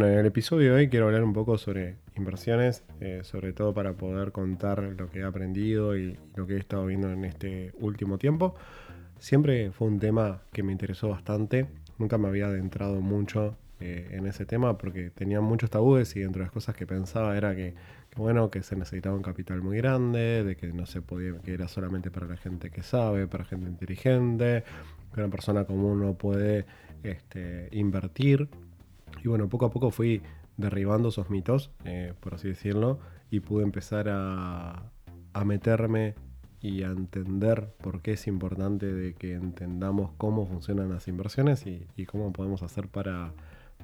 Bueno, en el episodio de hoy quiero hablar un poco sobre inversiones, eh, sobre todo para poder contar lo que he aprendido y lo que he estado viendo en este último tiempo. Siempre fue un tema que me interesó bastante, nunca me había adentrado mucho eh, en ese tema porque tenía muchos tabúes y entre las cosas que pensaba era que, bueno, que se necesitaba un capital muy grande, de que no se podía, que era solamente para la gente que sabe, para gente inteligente, que una persona común no puede este, invertir y bueno, poco a poco fui derribando esos mitos, eh, por así decirlo, y pude empezar a, meterme y a entender por qué es importante de que entendamos cómo funcionan las inversiones y, cómo podemos hacer para,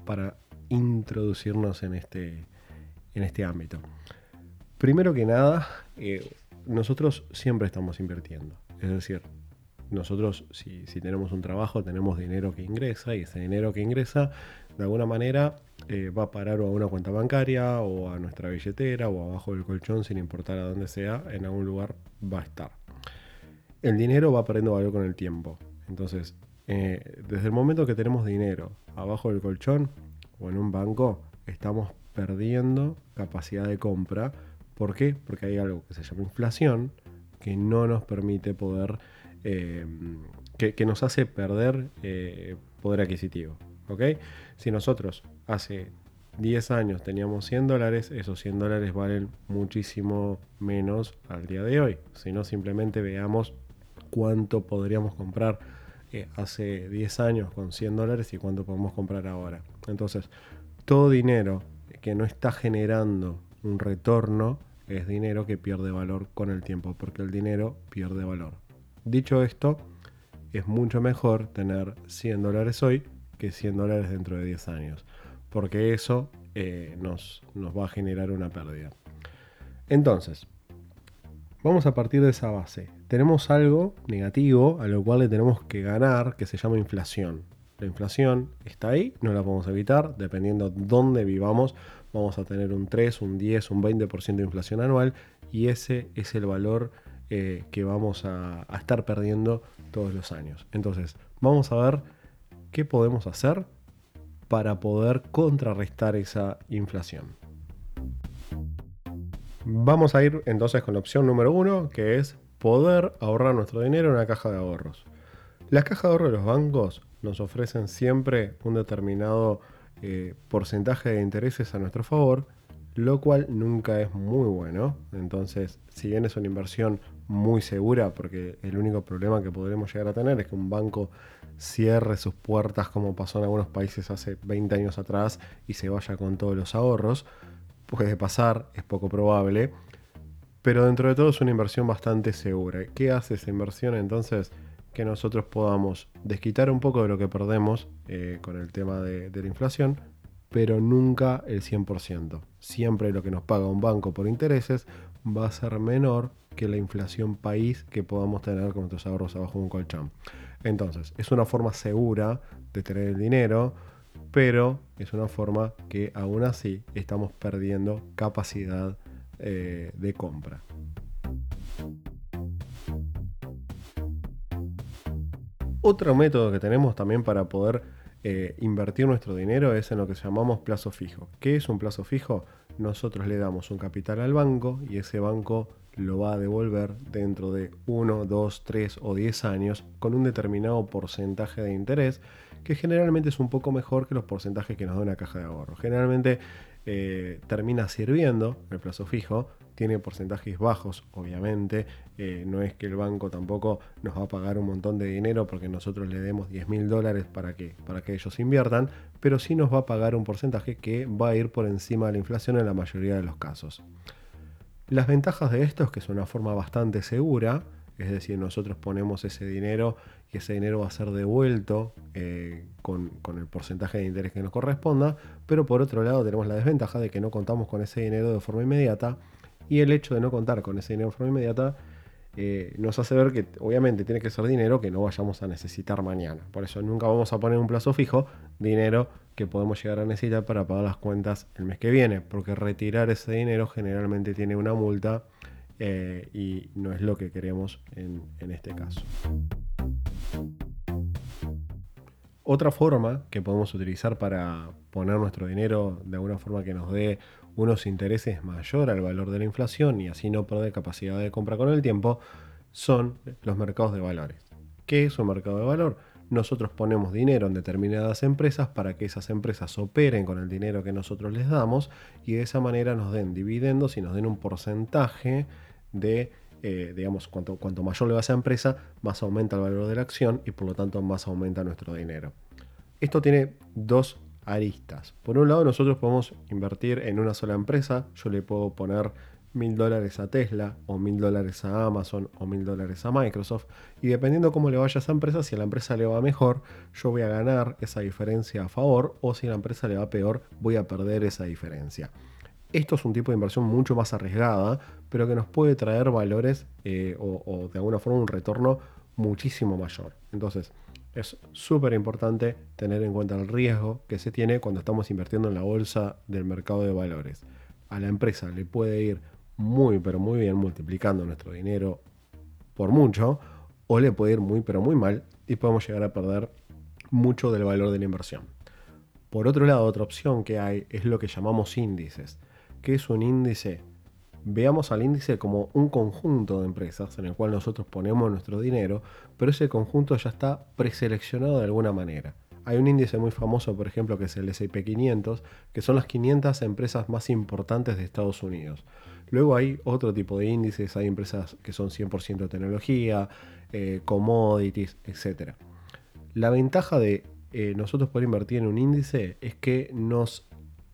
para introducirnos en este, en este ámbito. Primero que nada, eh, nosotros siempre estamos invirtiendo. Es decir, nosotros si, tenemos un trabajo tenemos dinero que ingresa y ese dinero que ingresa de alguna manera eh, va a parar o a una cuenta bancaria o a nuestra billetera o abajo del colchón sin importar a dónde sea, en algún lugar va a estar. El dinero va perdiendo valor con el tiempo. Entonces, eh, desde el momento que tenemos dinero abajo del colchón o en un banco, estamos perdiendo capacidad de compra. ¿Por qué? Porque hay algo que se llama inflación que no nos permite poder eh, que, nos hace perder eh, poder adquisitivo. Si nosotros hace 10 años teníamos 100 dólares, esos 100 dólares valen muchísimo menos al día de hoy. Si no, simplemente veamos cuánto podríamos comprar eh, hace 10 años con 100 dólares y cuánto podemos comprar ahora. Entonces, todo dinero que no está generando un retorno es dinero que pierde valor con el tiempo, porque el dinero pierde valor. Dicho esto, es mucho mejor tener 100 dólares hoy que 100 dólares dentro de 10 años, porque eso eh, nos, nos va a generar una pérdida. Entonces, vamos a partir de esa base. Tenemos algo negativo a lo cual le tenemos que ganar que se llama inflación. La inflación está ahí, no la podemos evitar, dependiendo dónde vivamos, vamos a tener un 3, un 10, un 20% de inflación anual y ese es el valor eh, que vamos a, estar perdiendo todos los años. Entonces, vamos a ver qué podemos hacer para poder contrarrestar esa inflación. Vamos a ir entonces con la opción número uno, que es poder ahorrar nuestro dinero en una caja de ahorros. Las cajas de ahorros de los bancos nos ofrecen siempre un determinado eh, porcentaje de intereses a nuestro favor lo cual nunca es muy bueno. Entonces, si bien es una inversión muy segura, porque el único problema que podremos llegar a tener es que un banco cierre sus puertas como pasó en algunos países hace 20 años atrás y se vaya con todos los ahorros, puede pasar, es poco probable, pero dentro de todo es una inversión bastante segura. ¿Qué hace esa inversión entonces? Que nosotros podamos desquitar un poco de lo que perdemos eh, con el tema de la inflación, pero nunca el 100%. Siempre lo que nos paga un banco por intereses va a ser menor que la inflación país que podamos tener con nuestros ahorros abajo de un colchón. Entonces, es una forma segura de tener el dinero, pero es una forma que aún así estamos perdiendo capacidad eh, de compra. Otro método que tenemos también para poder eh, invertir nuestro dinero es en lo que llamamos plazo fijo. ¿Qué es un plazo fijo? Nosotros le damos un capital al banco y ese banco lo va a devolver dentro de 1, 2, 3 o 10 años con un determinado porcentaje de interés que generalmente es un poco mejor que los porcentajes que nos da una caja de ahorro. Generalmente eh, termina sirviendo el plazo fijo, tiene porcentajes bajos, obviamente, eh, no es que el banco tampoco nos va a pagar un montón de dinero porque nosotros le demos 10 mil dólares para que, para que ellos inviertan, pero sí nos va a pagar un porcentaje que va a ir por encima de la inflación en la mayoría de los casos. Las ventajas de esto es que es una forma bastante segura, es decir, nosotros ponemos ese dinero y ese dinero va a ser devuelto eh, con, el porcentaje de interés que nos corresponda, pero por otro lado tenemos la desventaja de que no contamos con ese dinero de forma inmediata y el hecho de no contar con ese dinero de forma inmediata eh, nos hace ver que obviamente tiene que ser dinero que no vayamos a necesitar mañana. Por eso nunca vamos a poner un plazo fijo, dinero que podemos llegar a necesitar para pagar las cuentas el mes que viene, porque retirar ese dinero generalmente tiene una multa eh, y no es lo que queremos en, este caso. Otra forma que podemos utilizar para poner nuestro dinero de alguna forma que nos dé unos intereses mayor al valor de la inflación y así no perder capacidad de compra con el tiempo son los mercados de valores. ¿Qué es un mercado de valor? Nosotros ponemos dinero en determinadas empresas para que esas empresas operen con el dinero que nosotros les damos y de esa manera nos den dividendos y nos den un porcentaje de eh, digamos, cuanto, cuanto mayor le va a esa empresa, más aumenta el valor de la acción y por lo tanto más aumenta nuestro dinero. Esto tiene dos aristas. Por un lado, nosotros podemos invertir en una sola empresa. Yo le puedo poner mil dólares a Tesla o mil dólares a Amazon o mil dólares a Microsoft y dependiendo cómo le vaya a esa empresa, si a la empresa le va mejor, yo voy a ganar esa diferencia a favor o si a la empresa le va peor, voy a perder esa diferencia. Esto es un tipo de inversión mucho más arriesgada, pero que nos puede traer valores eh, o, de alguna forma un retorno muchísimo mayor. Entonces, es súper importante tener en cuenta el riesgo que se tiene cuando estamos invirtiendo en la bolsa del mercado de valores. A la empresa le puede ir muy, pero muy bien multiplicando nuestro dinero por mucho, o le puede ir muy, pero muy mal y podemos llegar a perder mucho del valor de la inversión. Por otro lado, otra opción que hay es lo que llamamos índices. ¿Qué es un índice? Veamos al índice como un conjunto de empresas en el cual nosotros ponemos nuestro dinero, pero ese conjunto ya está preseleccionado de alguna manera. Hay un índice muy famoso, por ejemplo, que es el SP 500, que son las 500 empresas más importantes de Estados Unidos. Luego hay otro tipo de índices, hay empresas que son 100% tecnología, eh, commodities, etc. La ventaja de eh, nosotros poder invertir en un índice es que nos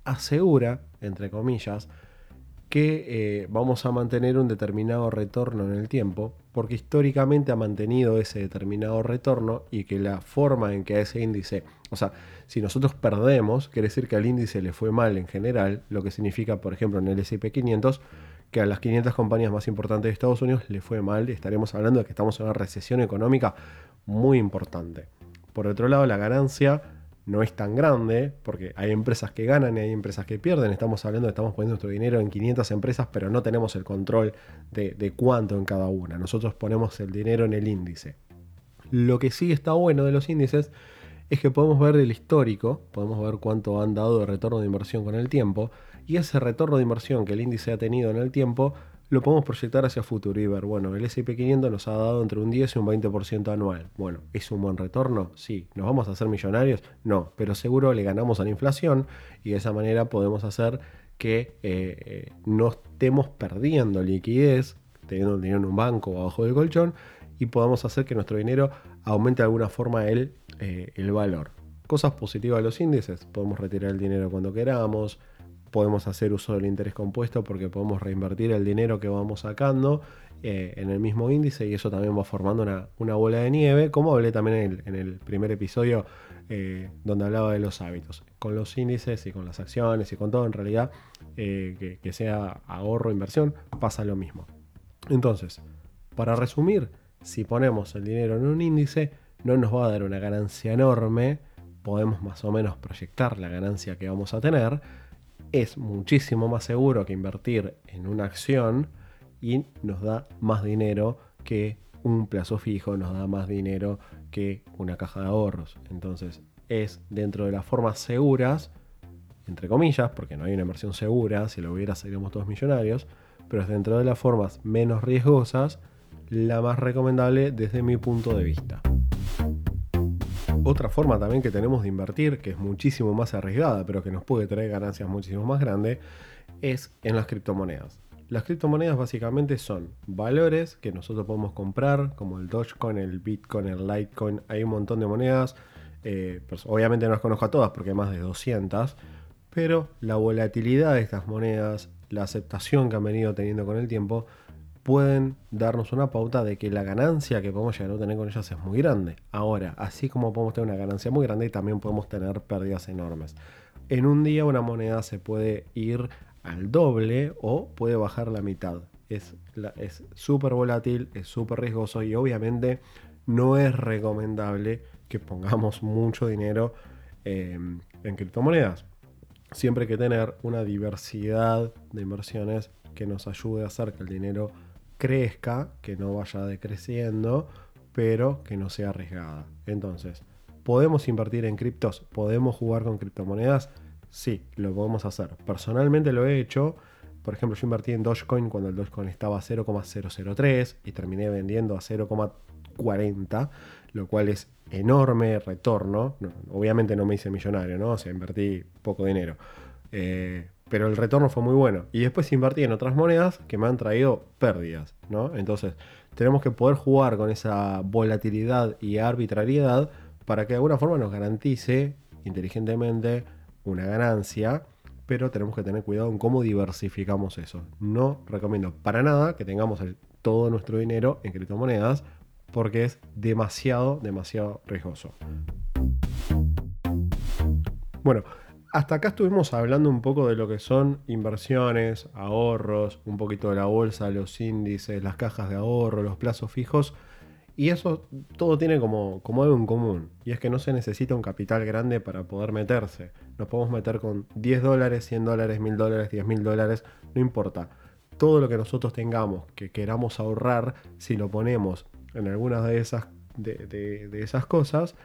asegura entre comillas, que eh, vamos a mantener un determinado retorno en el tiempo, porque históricamente ha mantenido ese determinado retorno y que la forma en que ese índice, o sea, si nosotros perdemos, quiere decir que al índice le fue mal en general, lo que significa, por ejemplo, en el S&P 500, que a las 500 compañías más importantes de Estados Unidos le fue mal, estaremos hablando de que estamos en una recesión económica muy importante. Por otro lado, la ganancia no es tan grande, porque hay empresas que ganan y hay empresas que pierden. Estamos hablando, estamos poniendo nuestro dinero en 500 empresas, pero no tenemos el control de, cuánto en cada una. Nosotros ponemos el dinero en el índice. Lo que sí está bueno de los índices es que podemos ver el histórico, podemos ver cuánto han dado de retorno de inversión con el tiempo, y ese retorno de inversión que el índice ha tenido en el tiempo lo podemos proyectar hacia futuro y ver, bueno, el S&P 500 nos ha dado entre un 10 y un 20% anual. Bueno, ¿es un buen retorno? Sí. ¿Nos vamos a hacer millonarios? No, pero seguro le ganamos a la inflación y de esa manera podemos hacer que eh, eh, no estemos perdiendo liquidez, teniendo el dinero en un banco o abajo del colchón, y podamos hacer que nuestro dinero aumente de alguna forma el, eh, el valor. Cosas positivas de los índices, podemos retirar el dinero cuando queramos, podemos hacer uso del interés compuesto porque podemos reinvertir el dinero que vamos sacando eh, en el mismo índice y eso también va formando una, bola de nieve, como hablé también en el, primer episodio eh, donde hablaba de los hábitos. Con los índices y con las acciones y con todo en realidad, eh, que, que sea ahorro, inversión, pasa lo mismo. Entonces, para resumir, si ponemos el dinero en un índice, no nos va a dar una ganancia enorme, podemos más o menos proyectar la ganancia que vamos a tener, es muchísimo más seguro que invertir en una acción y nos da más dinero que un plazo fijo, nos da más dinero que una caja de ahorros. Entonces es dentro de las formas seguras, entre comillas, porque no hay una inversión segura, si lo hubiera seríamos todos millonarios, pero es dentro de las formas menos riesgosas, la más recomendable desde mi punto de vista. Otra forma también que tenemos de invertir, que es muchísimo más arriesgada, pero que nos puede traer ganancias muchísimo más grandes, es en las criptomonedas. Las criptomonedas básicamente son valores que nosotros podemos comprar, como el Dogecoin, el Bitcoin, el Litecoin. Hay un montón de monedas. Eh, pues obviamente no las conozco a todas porque hay más de 200. Pero la volatilidad de estas monedas, la aceptación que han venido teniendo con el tiempo, pueden darnos una pauta de que la ganancia que podemos llegar a tener con ellas es muy grande. Ahora, así como podemos tener una ganancia muy grande, también podemos tener pérdidas enormes. En un día una moneda se puede ir al doble o puede bajar la mitad. Es súper volátil, es súper riesgoso y obviamente no es recomendable que pongamos mucho dinero em, en criptomonedas. Siempre hay que tener una diversidad de inversiones que nos ayude a hacer que el dinero crezca, que no vaya decreciendo, pero que no sea arriesgada. Entonces, ¿podemos invertir en criptos? ¿Podemos jugar con criptomonedas? Sí, lo podemos hacer. Personalmente lo he hecho. Por ejemplo, yo invertí en Dogecoin cuando el Dogecoin estaba a 0,003 y terminé vendiendo a 0,40, lo cual es enorme retorno. obviamente no me hice millonario, ¿no? O sea, invertí poco dinero. Eh, pero el retorno fue muy bueno. Y después invertí en otras monedas que me han traído pérdidas, ¿no? Entonces, tenemos que poder jugar con esa volatilidad y arbitrariedad para que de alguna forma nos garantice inteligentemente una ganancia, pero tenemos que tener cuidado en cómo diversificamos eso. No recomiendo para nada que tengamos todo nuestro dinero en criptomonedas porque es demasiado, demasiado riesgoso. Bueno, hasta acá estuvimos hablando un poco de lo que son inversiones, ahorros, un poquito de la bolsa, los índices, las cajas de ahorro, los plazos fijos. Y eso todo tiene como, algo en común. Y es que no se necesita un capital grande para poder meterse. Nos podemos meter con 10 dólares, 100 dólares, 1000 dólares, 10 mil dólares, no importa. Todo lo que nosotros tengamos que queramos ahorrar, si lo ponemos en algunas de esas, de esas cosas,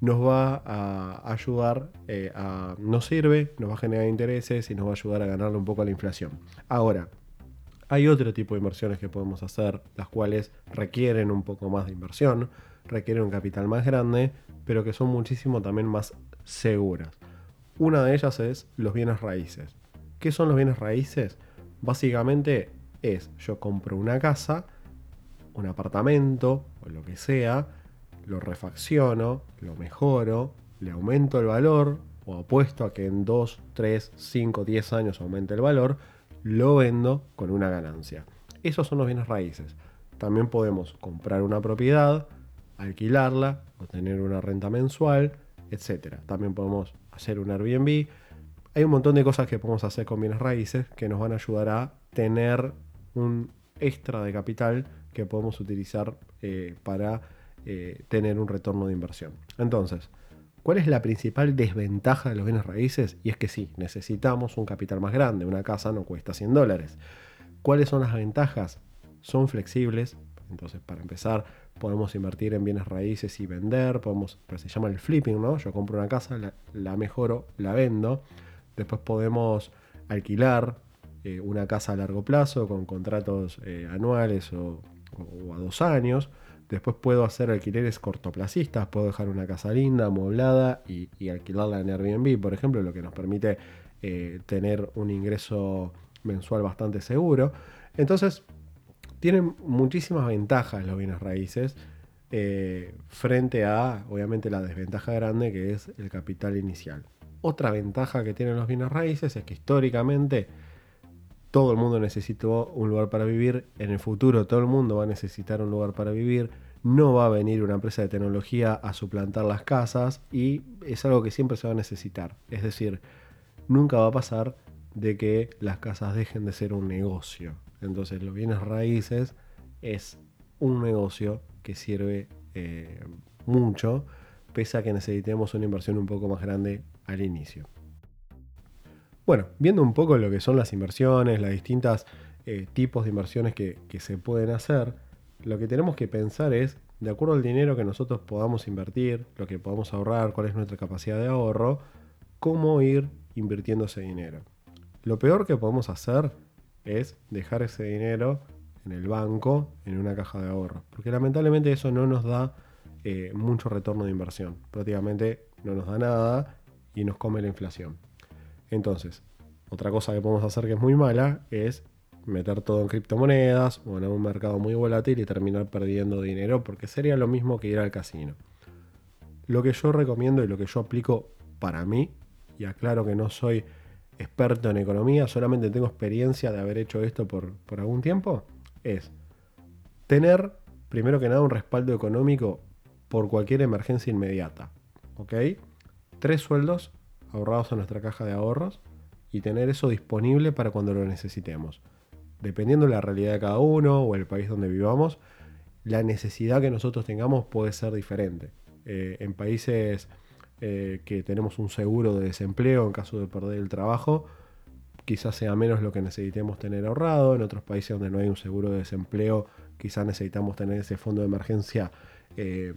nos va a ayudar, eh, a, nos sirve, nos va a generar intereses y nos va a ayudar a ganarle un poco a la inflación. Ahora, hay otro tipo de inversiones que podemos hacer, las cuales requieren un poco más de inversión, requieren un capital más grande, pero que son muchísimo también más seguras. Una de ellas es los bienes raíces. ¿Qué son los bienes raíces? Básicamente es yo compro una casa, un apartamento o lo que sea, lo refacciono, lo mejoro, le aumento el valor o apuesto a que en 2, 3, 5, 10 años aumente el valor, lo vendo con una ganancia. Esos son los bienes raíces. También podemos comprar una propiedad, alquilarla, obtener una renta mensual, etc. También podemos hacer un Airbnb. Hay un montón de cosas que podemos hacer con bienes raíces que nos van a ayudar a tener un extra de capital que podemos utilizar eh, para eh, tener un retorno de inversión. Entonces, ¿cuál es la principal desventaja de los bienes raíces? Y es que sí, necesitamos un capital más grande. Una casa no cuesta 100 dólares. ¿Cuáles son las ventajas? Son flexibles. Entonces, para empezar, podemos invertir en bienes raíces y vender. Podemos, pero se llama el flipping, ¿no? Yo compro una casa, la, mejoro, la vendo. Después podemos alquilar eh, una casa a largo plazo con contratos eh, anuales o a dos años. Después puedo hacer alquileres cortoplacistas, puedo dejar una casa linda, amoblada y, alquilarla en Airbnb, por ejemplo, lo que nos permite eh, tener un ingreso mensual bastante seguro. Entonces, tienen muchísimas ventajas los bienes raíces eh, frente a, obviamente, la desventaja grande que es el capital inicial. Otra ventaja que tienen los bienes raíces es que históricamente todo el mundo necesitó un lugar para vivir, en el futuro todo el mundo va a necesitar un lugar para vivir, no va a venir una empresa de tecnología a suplantar las casas y es algo que siempre se va a necesitar. Es decir, nunca va a pasar de que las casas dejen de ser un negocio. Entonces los bienes raíces es un negocio que sirve eh, mucho, pese a que necesitemos una inversión un poco más grande al inicio. Bueno, viendo un poco lo que son las inversiones, las distintas eh, tipos de inversiones que, se pueden hacer, lo que tenemos que pensar es, de acuerdo al dinero que nosotros podamos invertir, lo que podamos ahorrar, cuál es nuestra capacidad de ahorro, cómo ir invirtiendo ese dinero. Lo peor que podemos hacer es dejar ese dinero en el banco, en una caja de ahorro, porque lamentablemente eso no nos da eh, mucho retorno de inversión, prácticamente no nos da nada y nos come la inflación. Entonces, otra cosa que podemos hacer que es muy mala es meter todo en criptomonedas o en un mercado muy volátil y terminar perdiendo dinero porque sería lo mismo que ir al casino. Lo que yo recomiendo y lo que yo aplico para mí, y aclaro que no soy experto en economía, solamente tengo experiencia de haber hecho esto por, por algún tiempo, es tener primero que nada un respaldo económico por cualquier emergencia inmediata. ¿Ok? Tres sueldos ahorrados en nuestra caja de ahorros y tener eso disponible para cuando lo necesitemos. Dependiendo de la realidad de cada uno o el país donde vivamos, la necesidad que nosotros tengamos puede ser diferente. Eh, en países eh, que tenemos un seguro de desempleo en caso de perder el trabajo, quizás sea menos lo que necesitemos tener ahorrado. En otros países donde no hay un seguro de desempleo, quizás necesitamos tener ese fondo de emergencia eh,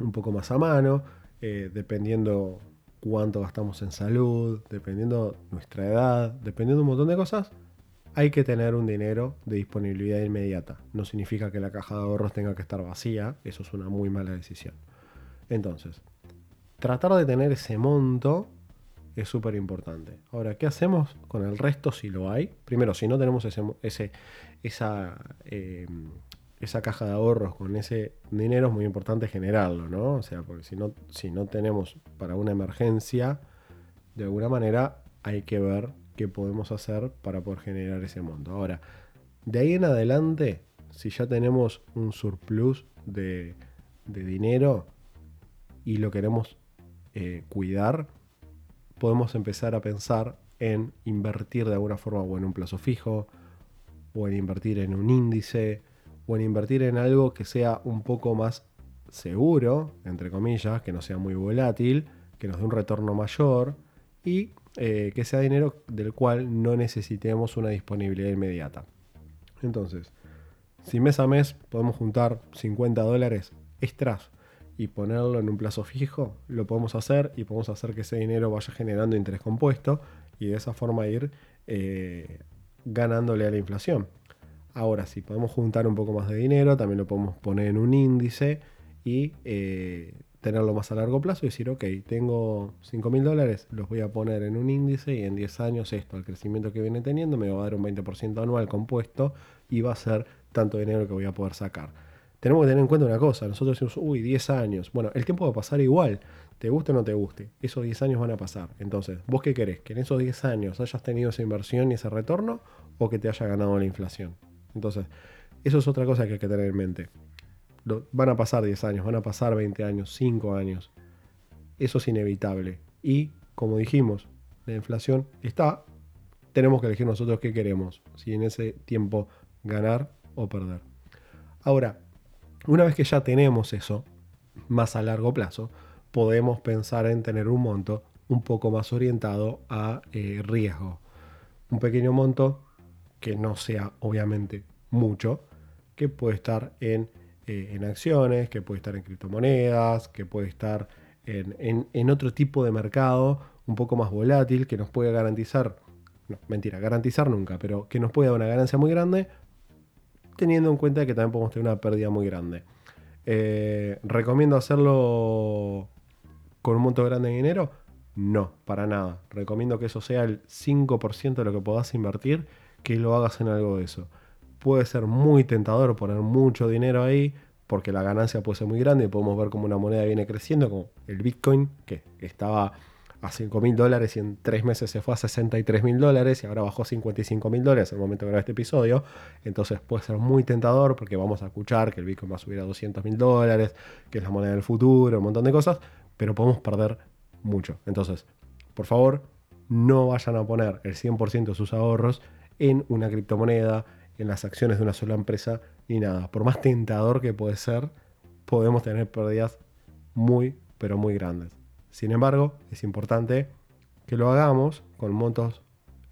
un poco más a mano. dependiendo cuánto gastamos en salud, dependiendo nuestra edad, dependiendo un montón de cosas, hay que tener un dinero de disponibilidad inmediata. No significa que la caja de ahorros tenga que estar vacía, eso es una muy mala decisión. Entonces, tratar de tener ese monto es súper importante. Ahora, ¿qué hacemos con el resto si lo hay? Primero, si no tenemos ese, esa, eh, esa caja de ahorros con ese dinero, es muy importante generarlo, ¿no? O sea, porque si no, si no tenemos para una emergencia, de alguna manera hay que ver qué podemos hacer para poder generar ese monto. Ahora, de ahí en adelante, si ya tenemos un surplus de, dinero y lo queremos eh, cuidar, podemos empezar a pensar en invertir de alguna forma o en un plazo fijo, o en invertir en un índice, o en invertir en algo que sea un poco más seguro, entre comillas, que no sea muy volátil, que nos dé un retorno mayor y eh, que sea dinero del cual no necesitemos una disponibilidad inmediata. Entonces, si mes a mes podemos juntar 50 dólares extras y ponerlo en un plazo fijo, lo podemos hacer y podemos hacer que ese dinero vaya generando interés compuesto y de esa forma ir eh, ganándole a la inflación. Ahora, si podemos juntar un poco más de dinero, también lo podemos poner en un índice y eh, tenerlo más a largo plazo y decir, ok, tengo 5 mil dólares, los voy a poner en un índice y en 10 años esto, el crecimiento que viene teniendo, me va a dar un 20% anual compuesto y va a ser tanto dinero que voy a poder sacar. Tenemos que tener en cuenta una cosa, nosotros decimos, uy, 10 años. Bueno, el tiempo va a pasar igual, te guste o no te guste, esos 10 años van a pasar. Entonces, ¿vos qué querés? ¿Que en esos 10 años hayas tenido esa inversión y ese retorno o que te haya ganado la inflación? Entonces, eso es otra cosa que hay que tener en mente van a pasar 10 años, van a pasar 20 años, 5 años. Eso es inevitable. Y, como dijimos, la inflación está. Tenemos que elegir nosotros qué queremos. Si en ese tiempo ganar o perder. Ahora, una vez que ya tenemos eso, más a largo plazo, podemos pensar en tener un monto un poco más orientado a eh, riesgo. Un pequeño monto que no sea obviamente mucho, que puede estar en eh, en acciones, que puede estar en criptomonedas, que puede estar en, otro tipo de mercado un poco más volátil, que nos puede garantizar, mentira, garantizar nunca, pero que nos puede dar una ganancia muy grande, teniendo en cuenta que también podemos tener una pérdida muy grande. Eh, ¿Recomiendo hacerlo con un monto grande de dinero? No, para nada. Recomiendo que eso sea el 5% de lo que puedas invertir, que lo hagas en algo de eso puede ser muy tentador poner mucho dinero ahí porque la ganancia puede ser muy grande y podemos ver cómo una moneda viene creciendo, como el Bitcoin, que estaba a 5 mil dólares y en 3 meses se fue a 63 mil dólares y ahora bajó a 55 mil dólares en el momento de grabar este episodio. Entonces puede ser muy tentador porque vamos a escuchar que el Bitcoin va a subir a 200 mil dólares, que es la moneda del futuro, un montón de cosas, pero podemos perder mucho. Entonces, por favor, no vayan a poner el 100% de sus ahorros en una criptomoneda, en las acciones de una sola empresa ni nada. Por más tentador que puede ser, podemos tener pérdidas muy, pero muy grandes. Sin embargo, es importante que lo hagamos con montos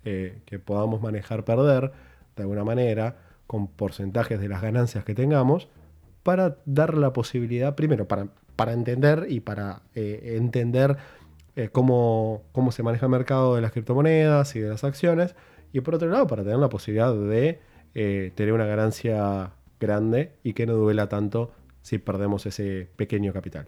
eh, que podamos manejar perder de alguna manera, con porcentajes de las ganancias que tengamos, para dar la posibilidad, primero, para, para entender y para eh, entender eh, cómo, cómo se maneja el mercado de las criptomonedas y de las acciones, y por otro lado, para tener la posibilidad de eh, tener una ganancia grande y que no duela tanto si perdemos ese pequeño capital.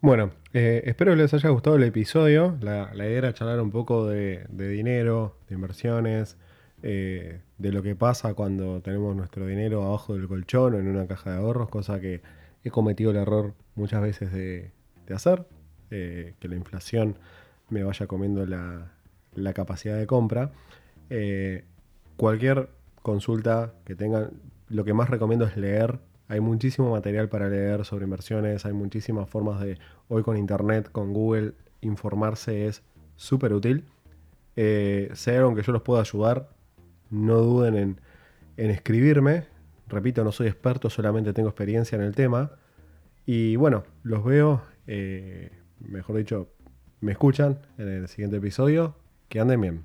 Bueno, eh, espero que les haya gustado el episodio. La, idea era charlar un poco de, dinero, de inversiones, eh, de lo que pasa cuando tenemos nuestro dinero abajo del colchón o en una caja de ahorros, cosa que he cometido el error muchas veces de, hacer, que la inflación me vaya comiendo la, la capacidad de compra cualquier consulta que tengan, lo que más recomiendo es leer. Hay muchísimo material para leer sobre inversiones, hay muchísimas formas de, hoy con Internet, con Google, informarse es súper útil. Eh, si que yo los pueda ayudar, no duden en, escribirme. Repito, no soy experto, solamente tengo experiencia en el tema. Y bueno, los veo, eh, mejor dicho, me escuchan en el siguiente episodio. Que anden bien.